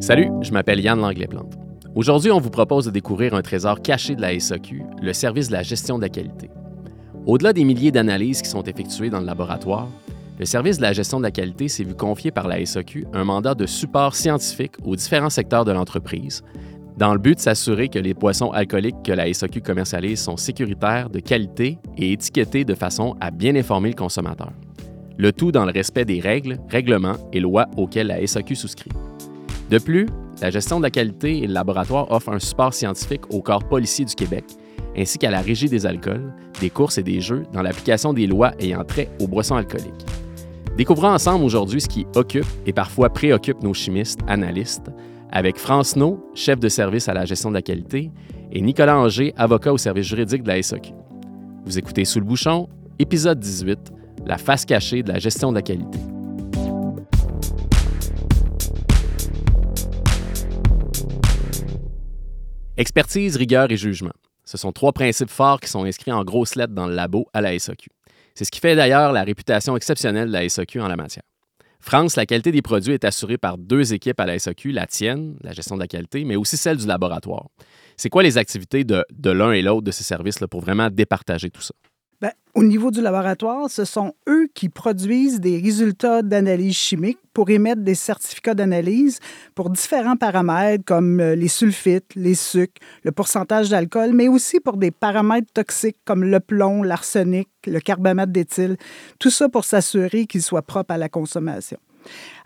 Salut, je m'appelle Yann Langlais-Plante. Aujourd'hui, on vous propose de découvrir un trésor caché de la SAQ, le service de la gestion de la qualité. Au-delà des milliers d'analyses qui sont effectuées dans le laboratoire, le service de la gestion de la qualité s'est vu confier par la SAQ un mandat de support scientifique aux différents secteurs de l'entreprise, dans le but de s'assurer que les boissons alcooliques que la SAQ commercialise sont sécuritaires, de qualité et étiquetées de façon à bien informer le consommateur. Le tout dans le respect des règles, règlements et lois auxquels la SAQ souscrit. De plus, la gestion de la qualité et le laboratoire offrent un support scientifique au corps policier du Québec, ainsi qu'à la régie des alcools, des courses et des jeux dans l'application des lois ayant trait aux boissons alcooliques. Découvrons ensemble aujourd'hui ce qui occupe et parfois préoccupe nos chimistes, analystes, avec France No, chef de service à la gestion de la qualité, et Nicolas Anger, avocat au service juridique de la SAQ. Vous écoutez Sous le bouchon, épisode 18, la face cachée de la gestion de la qualité. Expertise, rigueur et jugement. Ce sont trois principes forts qui sont inscrits en grosses lettres dans le labo à la SAQ. C'est ce qui fait d'ailleurs la réputation exceptionnelle de la SAQ en la matière. France, la qualité des produits est assurée par deux équipes à la SAQ, la tienne, la gestion de la qualité, mais aussi celle du laboratoire. C'est quoi les activités de, l'un et l'autre de ces services là, pour vraiment départager tout ça? Bien, au niveau du laboratoire, ce sont eux qui produisent des résultats d'analyse chimique pour émettre des certificats d'analyse pour différents paramètres comme euh, les sulfites, les sucres, le pourcentage d'alcool, mais aussi pour des paramètres toxiques comme le plomb, l'arsenic, le carbamate d'éthyle. Tout ça pour s'assurer qu'ils soient propres à la consommation.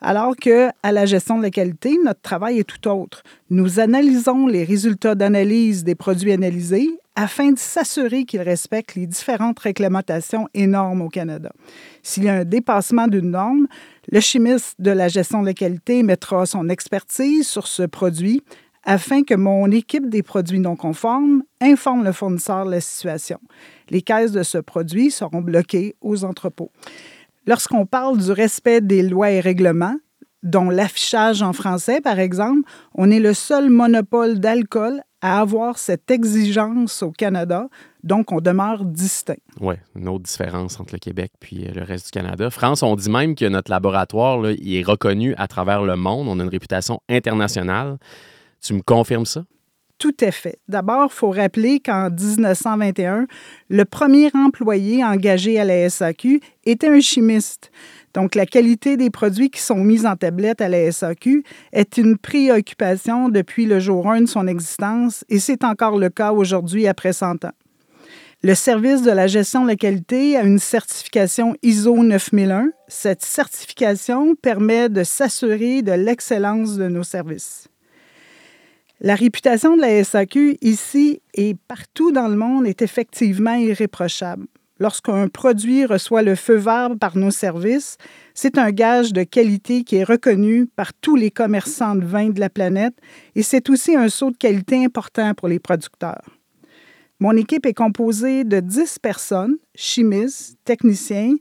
Alors que à la gestion de la qualité, notre travail est tout autre. Nous analysons les résultats d'analyse des produits analysés afin de s'assurer qu'ils respectent les différentes réglementations et normes au Canada. S'il y a un dépassement d'une norme, le chimiste de la gestion de la qualité mettra son expertise sur ce produit afin que mon équipe des produits non conformes informe le fournisseur de la situation. Les caisses de ce produit seront bloquées aux entrepôts. Lorsqu'on parle du respect des lois et règlements, dont l'affichage en français, par exemple, on est le seul monopole d'alcool à avoir cette exigence au Canada, donc on demeure distinct. Oui, une autre différence entre le Québec puis euh, le reste du Canada. France, on dit même que notre laboratoire il est reconnu à travers le monde. On a une réputation internationale. Tu me confirmes ça? Tout à fait. D'abord, il faut rappeler qu'en 1921, le premier employé engagé à la SAQ était un chimiste. Donc, la qualité des produits qui sont mis en tablette à la SAQ est une préoccupation depuis le jour 1 de son existence et c'est encore le cas aujourd'hui après 100 ans. Le service de la gestion de la qualité a une certification ISO 9001. Cette certification permet de s'assurer de l'excellence de nos services. La réputation de la SAQ ici et partout dans le monde est effectivement irréprochable lorsqu'un produit reçoit le feu vert par nos services, c'est un gage de qualité qui est reconnu par tous les commerçants de vin de la planète et c'est aussi un saut de qualité important pour les producteurs. Mon équipe est composée de 10 personnes, chimistes, techniciens,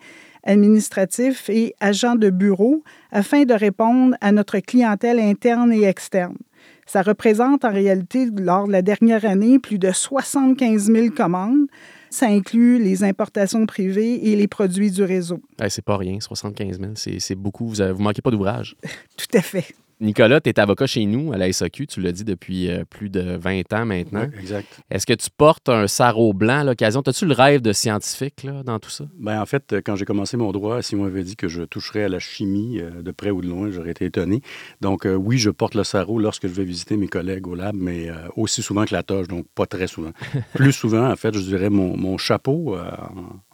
administratifs et agents de bureau, afin de répondre à notre clientèle interne et externe. Ça représente en réalité, lors de la dernière année, plus de 75 000 commandes, ça inclut les importations privées et les produits du réseau. c'est pas rien, 75 000, c'est beaucoup. Vous ne manquez pas d'ouvrage. Tout à fait. Nicolas, tu es avocat chez nous à la SAQ, tu l'as dit depuis euh, plus de 20 ans maintenant. Oui, exact. Est-ce que tu portes un sarrau blanc à l'occasion? As-tu le rêve de scientifique là, dans tout ça? Bien, en fait, quand j'ai commencé mon droit, si on m'avait dit que je toucherais à la chimie euh, de près ou de loin, j'aurais été étonné. Donc, euh, oui, je porte le sarrau lorsque je vais visiter mes collègues au lab, mais aussi souvent que la toge, donc pas très souvent. Plus souvent, en fait, je dirais mon, chapeau,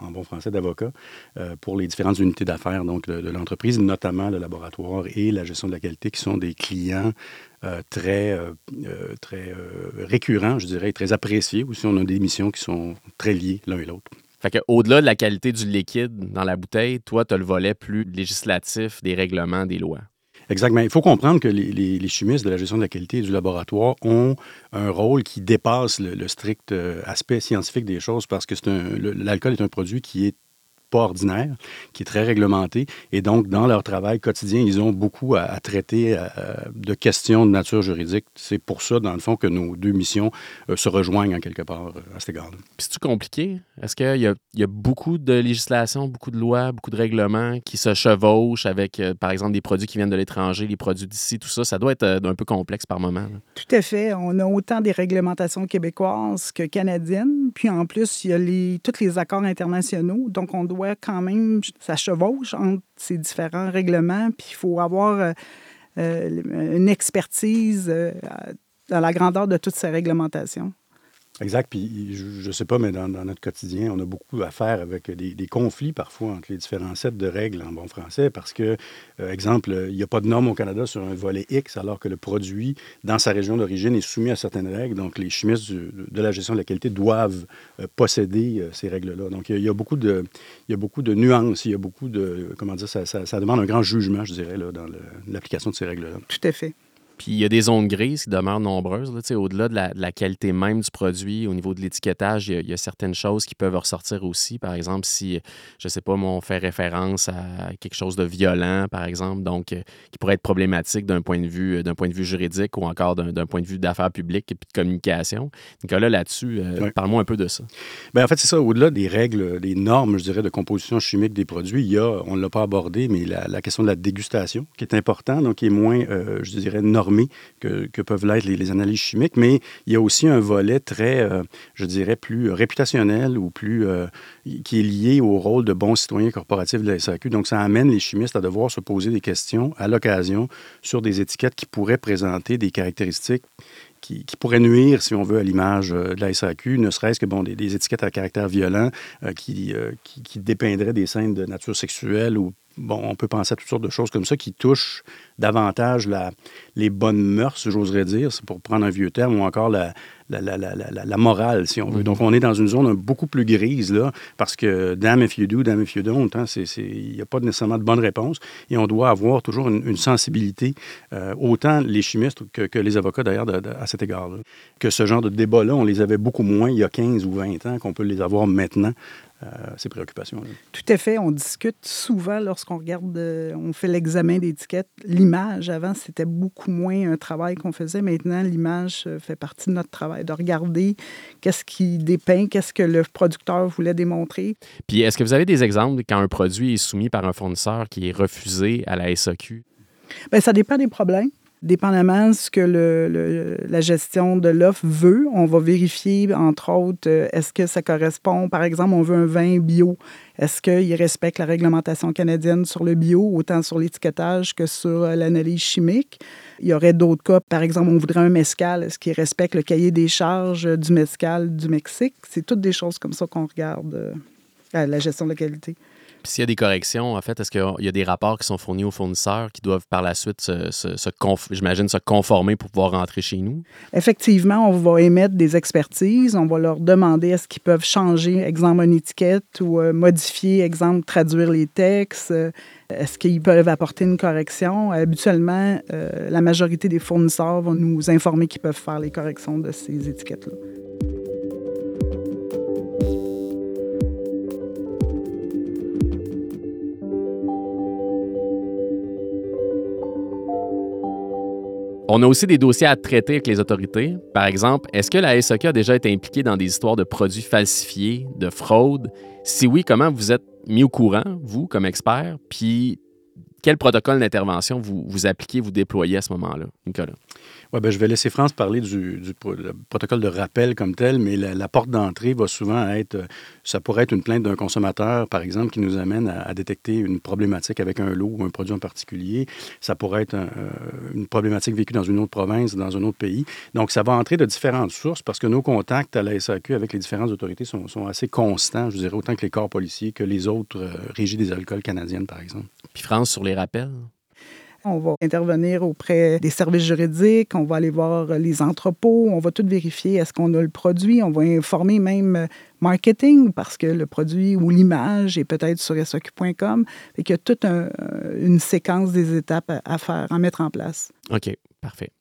en, bon français d'avocat, pour les différentes unités d'affaires donc de, de l'entreprise, notamment le laboratoire et la gestion de la qualité, qui sont des clients euh, très, euh, euh, très récurrents, je dirais, très appréciés. Aussi, on a des missions qui sont très liées l'un et l'autre. Fait que, au-delà de la qualité du liquide dans la bouteille, toi, tu as le volet plus législatif des règlements, des lois. Exactement. Il faut comprendre que les, chimistes de la gestion de la qualité du laboratoire ont un rôle qui dépasse le, strict aspect scientifique des choses parce que l'alcool est un produit qui est pas ordinaire, qui est très réglementé. Et donc, dans leur travail quotidien, ils ont beaucoup à, traiter euh, de questions de nature juridique. C'est pour ça, dans le fond, que nos deux missions euh, se rejoignent en quelque part euh, à cet égard-là. C'est-tu compliqué? Est-ce qu'il y, y, a beaucoup de législation, beaucoup de lois, beaucoup de règlements qui se chevauchent avec, par exemple, des produits qui viennent de l'étranger, les produits d'ici, tout ça? Ça doit être un peu complexe par moment. Tout à fait. On a autant des réglementations québécoises que canadiennes. Puis en plus, il y a les, tous les accords internationaux. Donc, on doit quand même, ça chevauche entre ces différents règlements. Puis il faut avoir euh, euh, une expertise euh, dans la grandeur de toutes ces réglementations. Exact. Puis je ne sais pas, mais dans, notre quotidien, on a beaucoup à faire avec des, conflits parfois entre les différents sets de règles en bon français parce que, euh, exemple, il n'y a pas de normes au Canada sur un volet X alors que le produit, dans sa région d'origine, est soumis à certaines règles. Donc, les chimistes de la gestion de la qualité doivent euh, posséder euh, ces règles-là. Donc, il y, a, beaucoup de, nuances, il y a beaucoup de, comment dire, ça, ça demande un grand jugement, je dirais, là, dans l'application de ces règles-là. Tout à fait. Puis il y a des zones grises qui demeurent nombreuses. Au-delà de la, qualité même du produit, au niveau de l'étiquetage, il, y a certaines choses qui peuvent ressortir aussi. Par exemple, si, je ne sais pas, moi, on fait référence à quelque chose de violent, par exemple, donc euh, qui pourrait être problématique d'un point, de vue, d'un point de vue juridique ou encore d'un, point de vue d'affaires publiques et puis de communication. Nicolas, là-dessus, euh, parle-moi un peu de ça. Bien, en fait, c'est ça. Au-delà des règles, des normes, je dirais, de composition chimique des produits, il y a, on ne l'a pas abordé, mais la, question de la dégustation qui est importante, donc qui est moins, euh, je dirais, normale que, peuvent l'être les, analyses chimiques, mais il y a aussi un volet très, euh, je dirais, plus réputationnel ou plus euh, qui est lié au rôle de bon citoyen corporatif de la SAQ. Donc, ça amène les chimistes à devoir se poser des questions à l'occasion sur des étiquettes qui pourraient présenter des caractéristiques qui, pourraient nuire, si on veut, à l'image euh, de la SAQ, ne serait-ce que bon, des, étiquettes à caractère violent qui, qui, qui, dépeindraient des scènes de nature sexuelle ou bon, on peut penser à toutes sortes de choses comme ça qui touchent davantage la, les bonnes mœurs, j'oserais dire, c'est pour prendre un vieux terme, ou encore la, la, la, la, morale, si on veut. Mm-hmm. Donc, on est dans une zone beaucoup plus grise, là, parce que damn if you do, damn if you don't, hein, il n'y a pas nécessairement de bonne réponse, et on doit avoir toujours une, sensibilité, euh, autant les chimistes que, que les avocats, d'ailleurs, à cet égard-là. Que ce genre de débat-là, on les avait beaucoup moins il y a 15 ou 20 ans qu'on peut les avoir maintenant euh, ces préoccupations. -là. Tout à fait. On discute souvent lorsqu'on regarde, euh, on fait l'examen d'étiquette. L'image, avant, c'était beaucoup moins un travail qu'on faisait. Maintenant, l'image euh, fait partie de notre travail, de regarder qu'est-ce qui dépeint, qu'est-ce que le producteur voulait démontrer. Puis, est-ce que vous avez des exemples quand un produit est soumis par un fournisseur qui est refusé à la SAQ? Bien, ça dépend des problèmes. Dépendamment de ce que le, la gestion de l'offre veut, on va vérifier, entre autres, euh, est-ce que ça correspond, par exemple, on veut un vin bio. Est-ce qu'il respecte la réglementation canadienne sur le bio, autant sur l'étiquetage que sur euh, l'analyse chimique? Il y aurait d'autres cas, par exemple, on voudrait un mescal. Est-ce qu'il respecte le cahier des charges du mescal du Mexique? C'est toutes des choses comme ça qu'on regarde euh, à la gestion de la qualité. S'il y a des corrections, en fait, est-ce qu'il y a des rapports qui sont fournis aux fournisseurs qui doivent par la suite, se, j'imagine, se conformer pour pouvoir rentrer chez nous? Effectivement, on va émettre des expertises. On va leur demander est-ce qu'ils peuvent changer, exemple, une étiquette ou euh, modifier, exemple, traduire les textes. Euh, est-ce qu'ils peuvent apporter une correction? Habituellement, euh, la majorité des fournisseurs vont nous informer qu'ils peuvent faire les corrections de ces étiquettes-là. On a aussi des dossiers à traiter avec les autorités. Par exemple, est-ce que la SEC a déjà été impliquée dans des histoires de produits falsifiés, de fraude? Si oui, comment vous êtes mis au courant, vous, comme expert? Puis, quel protocole d'intervention vous, vous appliquez, vous déployez à ce moment-là, Nicolas? Oui, ben, je vais laisser France parler du, protocole de rappel comme tel, mais la, porte d'entrée va souvent être, euh, ça pourrait être une plainte d'un consommateur, par exemple, qui nous amène à, détecter une problématique avec un lot ou un produit en particulier. Ça pourrait être euh, une problématique vécue dans une autre province, dans un autre pays. Donc, ça va entrer de différentes sources parce que nos contacts à la SAQ avec les différentes autorités sont, assez constants, je dirais, autant que les corps policiers que les autres euh, régies des alcools canadiennes, par exemple. Puis France, sur les rappels? On va intervenir auprès des services juridiques, on va aller voir les entrepôts, on va tout vérifier est-ce qu'on a le produit, on va informer même marketing parce que le produit ou l'image est peut-être sur SOQ.com. et qu'il y a toute une séquence des étapes à, faire, à mettre en place. OK, parfait.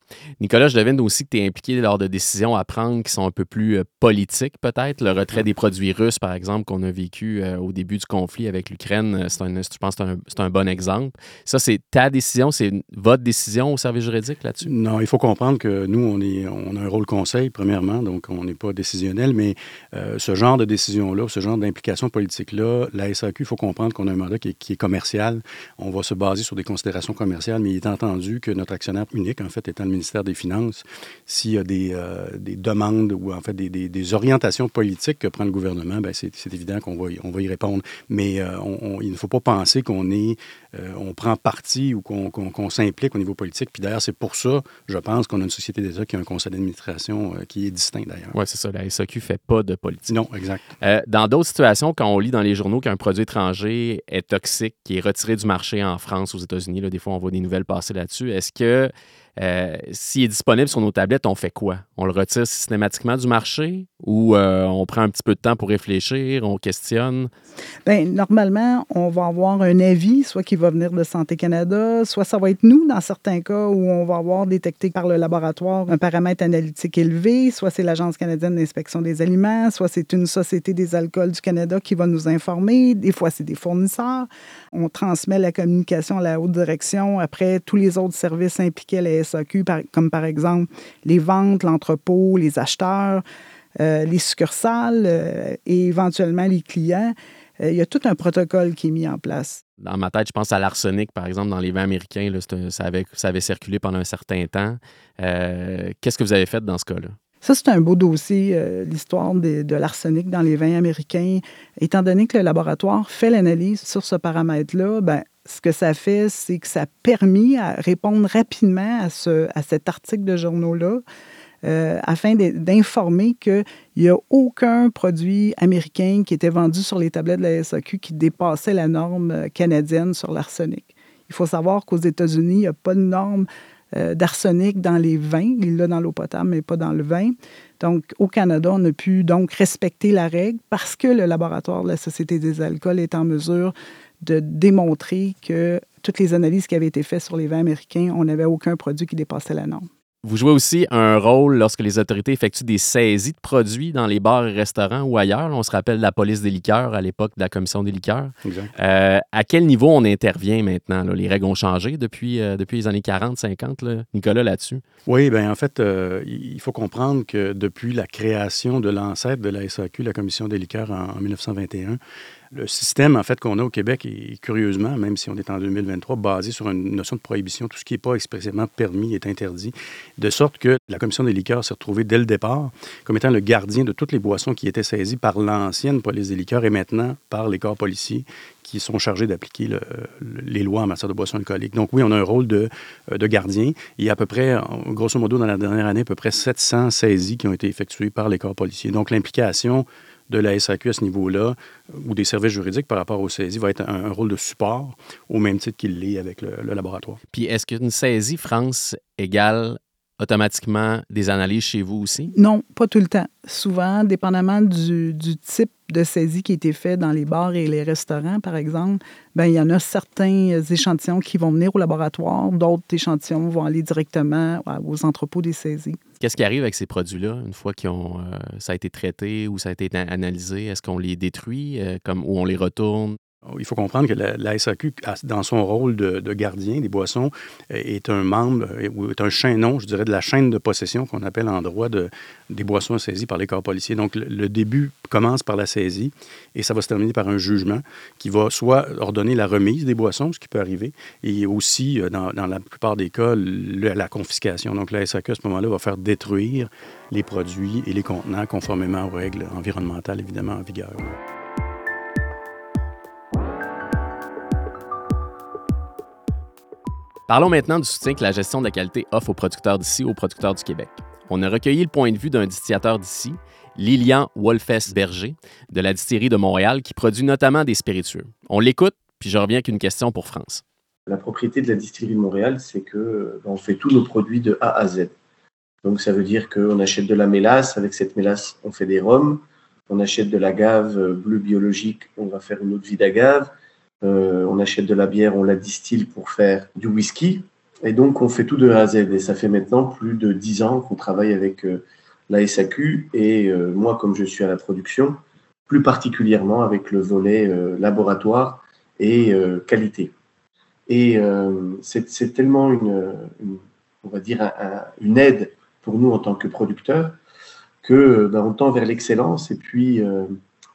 Nicolas, je devine aussi que tu es impliqué lors de décisions à prendre qui sont un peu plus euh, politiques, peut-être. Le retrait des produits russes, par exemple, qu'on a vécu euh, au début du conflit avec l'Ukraine, euh, un, je pense que c'est un, bon exemple. Ça, c'est ta décision, c'est votre décision au service juridique là-dessus? Non, il faut comprendre que nous, on, est, on a un rôle conseil, premièrement, donc on n'est pas décisionnel, mais ce genre de décision-là, ce genre d'implication politique-là, la SAQ, il faut comprendre qu'on a un mandat qui est, qui est commercial. On va se baser sur des considérations commerciales, mais il est entendu que notre actionnaire unique, en fait, étant le ministère des Finances, s'il y a des, euh, des, demandes ou en fait des, des, des, orientations politiques que prend le gouvernement, ben, c'est évident qu'on va, y, on va y répondre. Mais euh, on, il ne faut pas penser qu'on est, euh, on prend parti ou qu'on s'implique au niveau politique. Puis d'ailleurs, c'est pour ça, je pense, qu'on a une société d'État qui a un conseil d'administration qui est distinct d'ailleurs. Oui, c'est ça. La SAQ ne fait pas de politique. Non, exact. dans d'autres situations, quand on lit dans les journaux qu'un produit étranger est toxique, qui est retiré du marché en France, aux États-Unis, des fois on voit des nouvelles passer là-dessus, est-ce que s'il est disponible sur nos tablettes, on fait quoi? On le retire systématiquement du marché? Ou euh, on prend un petit peu de temps pour réfléchir, on questionne? Bien, normalement, on va avoir un avis, soit qui va venir de Santé Canada, soit ça va être nous, dans certains cas où on va avoir détecté par le laboratoire un paramètre analytique élevé, soit c'est l'Agence canadienne d'inspection des aliments, soit c'est une Société des alcools du Canada qui va nous informer, des fois c'est des fournisseurs. On transmet la communication à la haute direction. Après, tous les autres services impliqués à la SAQ, comme par exemple les ventes, l'entrepôt, les acheteurs, les succursales euh, et éventuellement les clients. Euh, il y a tout un protocole qui est mis en place. Dans ma tête, je pense à l'arsenic, par exemple, dans les vins américains. ça, avait, ça avait circulé pendant un certain temps. Qu'est-ce que vous avez fait dans ce cas-là? Ça, c'est un beau dossier, l'histoire de, de l'arsenic dans les vins américains. Étant donné que le laboratoire fait l'analyse sur ce paramètre-là, ben, ce que ça fait, c'est que ça a permis à répondre rapidement à, ce, à cet article de journaux-là. Euh, afin d'informer qu'il n'y a aucun produit américain qui était vendu sur les tablettes de la SAQ qui dépassait la norme canadienne sur l'arsenic. Il faut savoir qu'aux États-Unis, il n'y a pas de norme euh, d'arsenic dans les vins. Il l'a dans l'eau potable, mais pas dans le vin. Donc, au Canada, on a pu donc respecter la règle parce que le laboratoire de la Société des alcools est en mesure de démontrer que toutes les analyses qui avaient été faites sur les vins américains, on n'avait aucun produit qui dépassait la norme. Vous jouez aussi un rôle lorsque les autorités effectuent des saisies de produits dans les bars et restaurants ou ailleurs. On se rappelle la police des liqueurs à l'époque de la commission des liqueurs. Euh, à quel niveau on intervient maintenant? Les règles ont changé depuis, euh, depuis les années 40, 50. Nicolas, là-dessus? Oui, bien en fait, euh, il faut comprendre que depuis la création de l'ancêtre de la SAQ, la commission des liqueurs en 1921, le système, en fait, qu'on a au Québec est curieusement, même si on est en 2023, basé sur une notion de prohibition. Tout ce qui n'est pas expressément permis est interdit. De sorte que la Commission des liqueurs s'est retrouvée dès le départ comme étant le gardien de toutes les boissons qui étaient saisies par l'ancienne police des liqueurs et maintenant par les corps policiers qui sont chargés d'appliquer les lois en matière de boissons alcooliques. Donc oui, on a un rôle de, de, gardien. Il y a à peu près, grosso modo, dans la dernière année, à peu près 700 saisies qui ont été effectuées par les corps policiers. Donc l'implication de la SAQ à ce niveau-là, ou des services juridiques par rapport aux saisies, va être un, rôle de support au même titre qu'il l'est avec le, le, laboratoire. Puis est-ce qu'une saisie France égale automatiquement des analyses chez vous aussi? Non, pas tout le temps. Souvent, dépendamment du, du type de saisie qui a été fait dans les bars et les restaurants, par exemple, ben, il y en a certains échantillons qui vont venir au laboratoire, d'autres échantillons vont aller directement aux entrepôts des saisies. Qu'est-ce qui arrive avec ces produits-là une fois que euh, ça a été traité ou ça a été analysé? Est-ce qu'on les détruit euh, comme, ou on les retourne? Il faut comprendre que la, SAQ, dans son rôle de, gardien des boissons, est un membre, ou est un chaînon, je dirais, de la chaîne de possession qu'on appelle en droit de, des boissons saisies par les corps policiers. Donc, le, début commence par la saisie et ça va se terminer par un jugement qui va soit ordonner la remise des boissons, ce qui peut arriver, et aussi, euh, dans, la plupart des cas, la confiscation. Donc, la SAQ, à ce moment-là, va faire détruire les produits et les contenants conformément aux règles environnementales, évidemment, en vigueur. Parlons maintenant du soutien que la gestion de la qualité offre aux producteurs d'ici, aux producteurs du Québec. On a recueilli le point de vue d'un distillateur d'ici, Lilian Wolfes-Berger, de la distillerie de Montréal, qui produit notamment des spiritueux. On l'écoute, puis je reviens avec une question pour France. La propriété de la distillerie de Montréal, c'est que ben, fait tous nos produits de A à Z. Donc ça veut dire qu'on achète de la mélasse, avec cette mélasse, on fait des rhums, on achète de l'agave bleu biologique, on va faire une autre vie d'agave, euh, on achète de la bière, on la distille pour faire du whisky. Et donc, on fait tout de A à Z. Et ça fait maintenant plus de dix ans qu'on travaille avec la SAQ. Et moi, comme je suis à la production, plus particulièrement avec le volet laboratoire et qualité. Et c'est tellement une, on va dire, une aide pour nous en tant que producteurs que ben, on tend vers l'excellence. Et puis,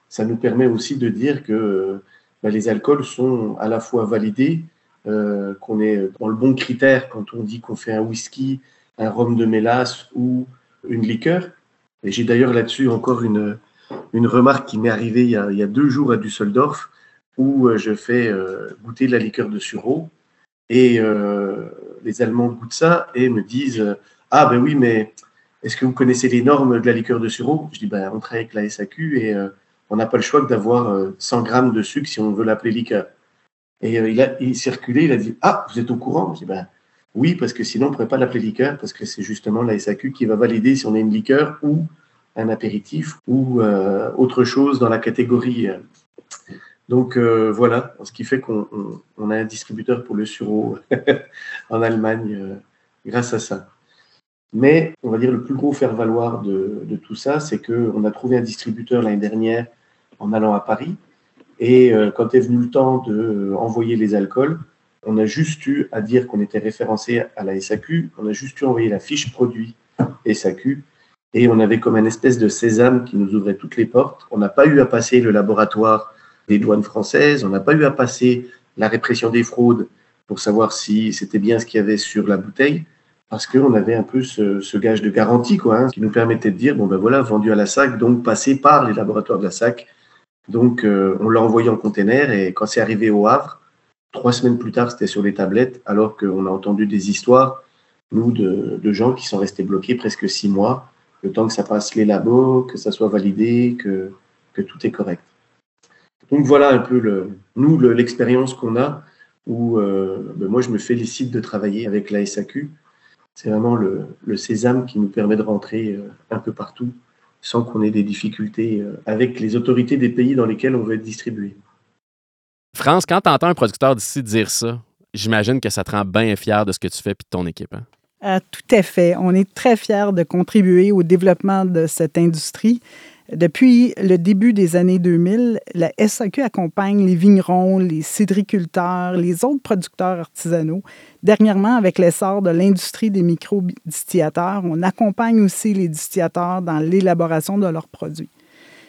ça nous permet aussi de dire que ben, les alcools sont à la fois validés, euh, qu'on est dans le bon critère quand on dit qu'on fait un whisky, un rhum de mélasse ou une liqueur. Et j'ai d'ailleurs là-dessus encore une, une remarque qui m'est arrivée il y, a, deux jours à Düsseldorf où euh, je fais euh, goûter de la liqueur de sureau et les Allemands goûtent ça et me disent Ah ben oui, mais est-ce que vous connaissez les normes de la liqueur de sureau? Je dis ben, On travaille avec la SAQ et on n'a pas le choix que d'avoir 100 euh, grammes de sucre si on veut l'appeler liqueur. Et euh, il a circulé, il a dit Ah, vous êtes au courant? Je dis ben, Oui, parce que sinon on ne pourrait pas l'appeler liqueur, parce que c'est justement la SAQ qui va valider si on a une liqueur ou un apéritif ou euh, autre chose dans la catégorie. Donc voilà, ce qui fait qu'on a un distributeur pour le sureau en Allemagne grâce à ça. Mais on va dire le plus gros faire-valoir de, tout ça, c'est qu'on a trouvé un distributeur l'année dernière en allant à Paris. Et euh, quand est venu le temps d'envoyer les alcools, on a juste eu à dire qu'on était référencé à la SAQ, on a juste eu à envoyer la fiche produit SAQ, et on avait comme une espèce de sésame qui nous ouvrait toutes les portes. On n'a pas eu à passer le laboratoire des douanes françaises, on n'a pas eu à passer la répression des fraudes pour savoir si c'était bien ce qu'il y avait sur la bouteille parce qu'on avait un peu ce, gage de garantie, quoi, hein, qui nous permettait de dire, bon ben voilà, vendu à la SAC, donc passé par les laboratoires de la SAC. Donc euh, on l'a envoyé en container et quand c'est arrivé au Havre, trois semaines plus tard, c'était sur les tablettes, alors qu'on a entendu des histoires, nous, de, gens qui sont restés bloqués presque six mois, le temps que ça passe les labos, que ça soit validé, que, que tout est correct. Donc voilà un peu le, nous l'expérience qu'on a, où euh, ben moi je me félicite de travailler avec la SAQ c'est vraiment le, sésame qui nous permet de rentrer euh, un peu partout sans qu'on ait des difficultés euh, avec les autorités des pays dans lesquels on veut être distribué. France, quand tu entends un producteur d'ici dire ça, j'imagine que ça te rend bien fier de ce que tu fais et de ton équipe. Hein? Euh, tout à fait. On est très fiers de contribuer au développement de cette industrie. Depuis le début des années 2000, la SAQ accompagne les vignerons, les cidriculteurs, les autres producteurs artisanaux. Dernièrement, avec l'essor de l'industrie des micro-distillateurs, on accompagne aussi les distillateurs dans l'élaboration de leurs produits.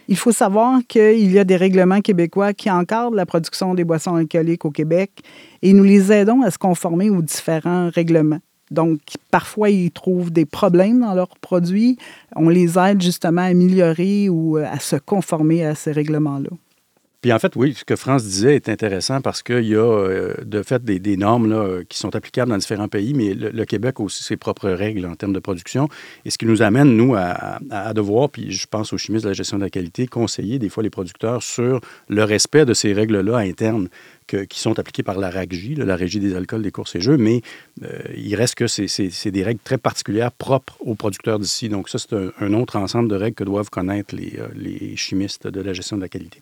Il faut savoir qu'il y a des règlements québécois qui encadrent la production des boissons alcooliques au Québec et nous les aidons à se conformer aux différents règlements. Donc, parfois, ils trouvent des problèmes dans leurs produits. On les aide justement à améliorer ou euh, à se conformer à ces règlements-là. Puis en fait, oui, ce que France disait est intéressant parce qu'il y a euh, de fait des, normes là, qui sont applicables dans différents pays, mais le, Québec a aussi ses propres règles en termes de production. Et ce qui nous amène, nous, à, devoir, puis je pense aux chimistes de la gestion de la qualité, conseiller des fois les producteurs sur le respect de ces règles-là internes qui sont appliquées par la RAGJ, la Régie des alcools, des courses et jeux, mais euh, il reste que c'est des règles très particulières propres aux producteurs d'ici. Donc ça, c'est un, autre ensemble de règles que doivent connaître euh, les chimistes de la gestion de la qualité.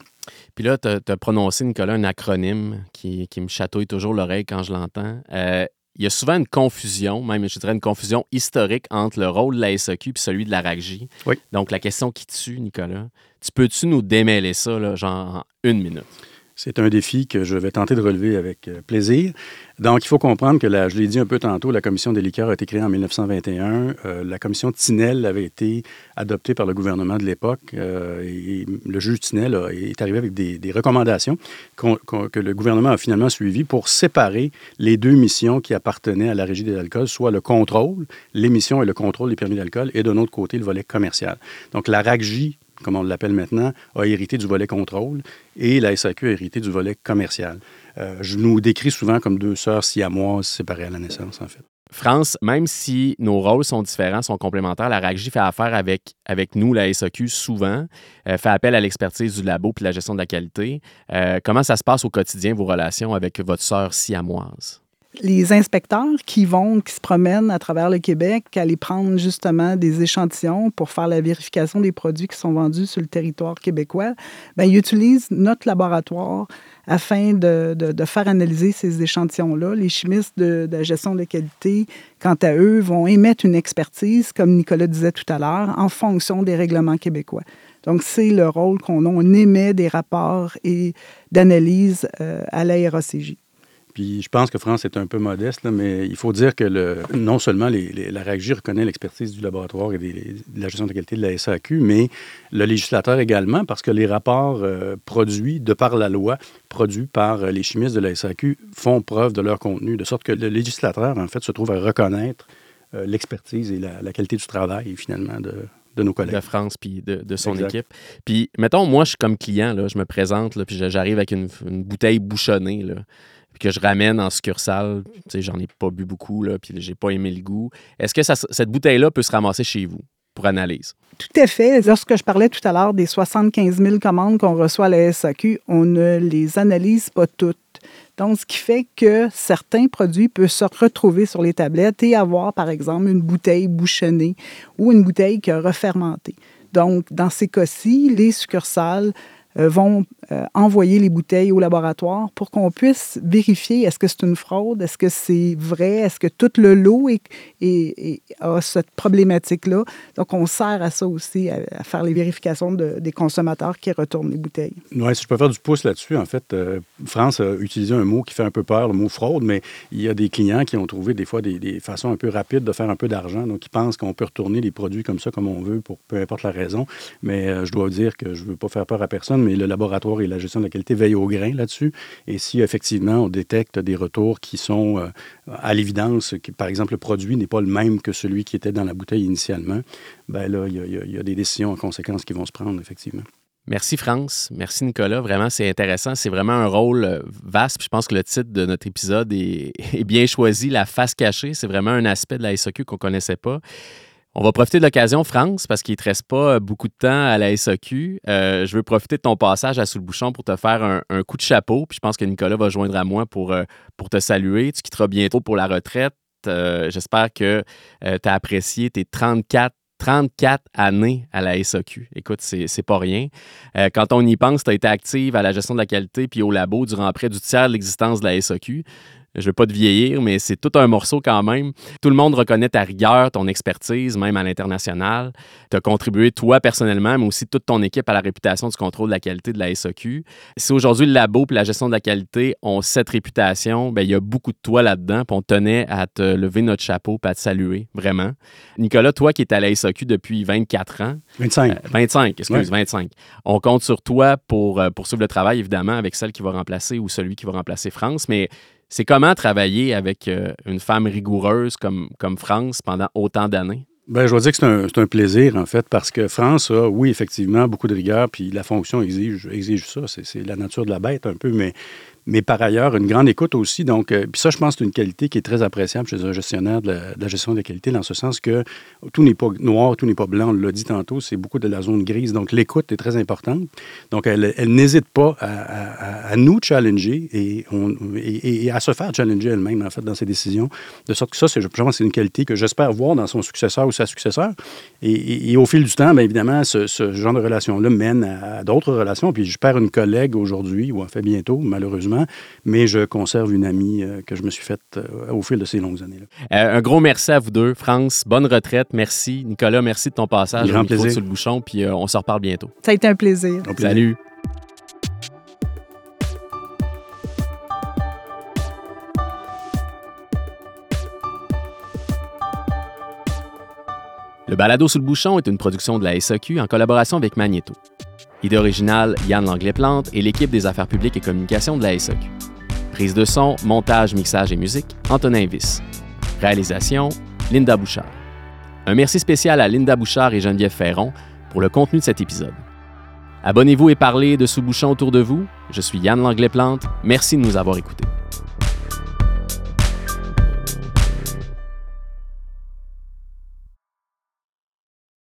Puis là, tu as, prononcé, Nicolas, un acronyme qui, qui me chatouille toujours l'oreille quand je l'entends. Euh, il y a souvent une confusion, même je dirais une confusion historique entre le rôle de la SAQ et celui de la RAGJ. Oui. Donc, la question qui tue, Nicolas, tu peux-tu nous démêler ça, là, genre en une minute? C'est un défi que je vais tenter de relever avec euh, plaisir. Donc, il faut comprendre que, je l'ai dit un peu tantôt, la commission des liqueurs a été créée en 1921. Euh, la commission Tinel avait été adoptée par le gouvernement de l'époque euh, et le juge Tinel est arrivé avec des, recommandations que le gouvernement a finalement suivies pour séparer les deux missions qui appartenaient à la régie des alcools, soit le contrôle, l'émission et le contrôle des permis d'alcool, et d'un autre côté, le volet commercial. Donc, la RACJ comme on l'appelle maintenant, a hérité du volet contrôle et la SAQ a hérité du volet commercial. Euh, je nous décris souvent comme deux sœurs siamoises séparées à la naissance, en fait. France, même si nos rôles sont différents, sont complémentaires, la RAGJ fait affaire avec, avec nous, la SAQ, souvent, euh, fait appel à l'expertise du labo puis la gestion de la qualité. Euh, comment ça se passe au quotidien, vos relations avec votre sœur siamoise? Les inspecteurs qui vont, qui se promènent à travers le Québec, aller prendre justement des échantillons pour faire la vérification des produits qui sont vendus sur le territoire québécois, bien, ils utilisent notre laboratoire afin de, de, faire analyser ces échantillons-là. Les chimistes de, de, la gestion de qualité, quant à eux, vont émettre une expertise, comme Nicolas disait tout à l'heure, en fonction des règlements québécois. Donc, c'est le rôle qu'on a. On émet des rapports et d'analyse euh, à la RACJ. Puis je pense que France est un peu modeste, mais il faut dire que le, non seulement la RACJ reconnaît l'expertise du laboratoire et de la gestion de qualité de la SAQ, mais le législateur également, parce que les rapports euh, produits de par la loi, produits par les chimistes de la SAQ, font preuve de leur contenu, de sorte que le législateur, en fait, se trouve à reconnaître euh, l'expertise et la, qualité du travail, finalement, de, de nos collègues. De France, puis de, son équipe. Puis, mettons, moi, je suis comme client, là, je me présente, là, puis j'arrive avec une, une, bouteille bouchonnée. Là que je ramène en succursale. J'en ai pas bu beaucoup, là, puis j'ai pas aimé le goût. Est-ce que cette bouteille-là peut se ramasser chez vous pour analyse? Tout à fait. Lorsque je parlais tout à l'heure des 75 000 commandes qu'on reçoit à la SAQ, on ne les analyse pas toutes. Donc, ce qui fait que certains produits peuvent se retrouver sur les tablettes et avoir, par exemple, une bouteille bouchonnée ou une bouteille qui a refermenté. Donc, dans ces cas-ci, les succursales vont euh, envoyer les bouteilles au laboratoire pour qu'on puisse vérifier est-ce que c'est une fraude, est-ce que c'est vrai, est-ce que tout le lot est, a cette problématique-là. Donc, on sert à ça aussi, à, faire les vérifications des consommateurs qui retournent les bouteilles. Oui, si je peux faire du pouce là-dessus, en fait, euh, France a utilisé un mot qui fait un peu peur, le mot fraude, mais il y a des clients qui ont trouvé des fois des, façons un peu rapides de faire un peu d'argent, donc ils pensent qu'on peut retourner les produits comme ça, comme on veut, pour peu importe la raison. Mais je dois dire que je ne veux pas faire peur à personne mais le laboratoire et la gestion de la qualité veillent au grain là-dessus. Et si effectivement on détecte des retours qui sont euh, à l'évidence, par exemple le produit n'est pas le même que celui qui était dans la bouteille initialement, ben là, il y, a des décisions en conséquence qui vont se prendre, effectivement. Merci France, merci Nicolas. Vraiment, c'est intéressant. C'est vraiment un rôle euh, vaste. je pense que le titre de notre épisode est, bien choisi, la face cachée. C'est vraiment un aspect de la SOQ qu'on ne connaissait pas. On va profiter de l'occasion, France, parce qu'il ne te reste pas beaucoup de temps à la SAQ. Euh, je veux profiter de ton passage à Sous le Bouchon pour te faire un, coup de chapeau. Puis je pense que Nicolas va joindre à moi pour, euh, te saluer. Tu quitteras bientôt pour la retraite. Euh, j'espère que tu as apprécié tes 34 34 années à la SAQ. Écoute, c'est pas rien. quand on y pense, tu as été active à la gestion de la qualité puis au labo durant près du tiers de l'existence de la SAQ je veux pas te vieillir, mais c'est tout un morceau quand même. Tout le monde reconnaît ta rigueur, ton expertise, même à l'international. Tu as contribué, toi, personnellement, mais aussi toute ton équipe à la réputation du contrôle de la qualité de la SOQ. Si aujourd'hui le labo et la gestion de la qualité ont cette réputation, ben, il y a beaucoup de toi là-dedans, puis on tenait à te lever notre chapeau et à te saluer, vraiment. Nicolas, toi qui es à la SOQ depuis 24 ans. 25. 25, euh, excuse, 25. On compte sur toi pour euh, poursuivre le travail, évidemment, avec celle qui va remplacer ou celui qui va remplacer France, mais c'est comment travailler avec euh, une femme rigoureuse comme, comme France pendant autant d'années? Bien, je dois dire que c'est un, plaisir, en fait, parce que France a, oui, effectivement, beaucoup de rigueur, puis la fonction exige, exige ça. C'est la nature de la bête, un peu, mais mais par ailleurs, une grande écoute aussi. Donc, euh, puis ça, je pense, c'est une qualité qui est très appréciable chez un gestionnaire de la, gestion de la qualité, dans ce sens que tout n'est pas noir, tout n'est pas blanc. On l'a dit tantôt, c'est beaucoup de la zone grise. Donc, l'écoute est très importante. Donc, elle, n'hésite pas à, à, nous challenger et, à se faire challenger elle-même, en fait, dans ses décisions. De sorte que ça, je pense c'est une qualité que j'espère voir dans son successeur ou sa successeur. Et, au fil du temps, bien évidemment, ce, genre de relation-là mène à, d'autres relations. Puis, je perds une collègue aujourd'hui, ou en fait bientôt, malheureusement mais je conserve une amie euh, que je me suis faite euh, au fil de ces longues années. Euh, un gros merci à vous deux. France, bonne retraite. Merci. Nicolas, merci de ton passage. Grand plaisir. sur le bouchon, puis on se reparle bientôt. Ça a été un plaisir. Salut. Le balado sous le bouchon est une production de la SAQ en collaboration avec Magneto. Idée originale, Yann Langlais-Plante et l'équipe des affaires publiques et communications de la SAQ. Prise de son, montage, mixage et musique, Antonin Viss. Réalisation, Linda Bouchard. Un merci spécial à Linda Bouchard et Geneviève Ferron pour le contenu de cet épisode. Abonnez-vous et parlez de Sous Bouchon autour de vous. Je suis Yann Langlais-Plante. Merci de nous avoir écoutés.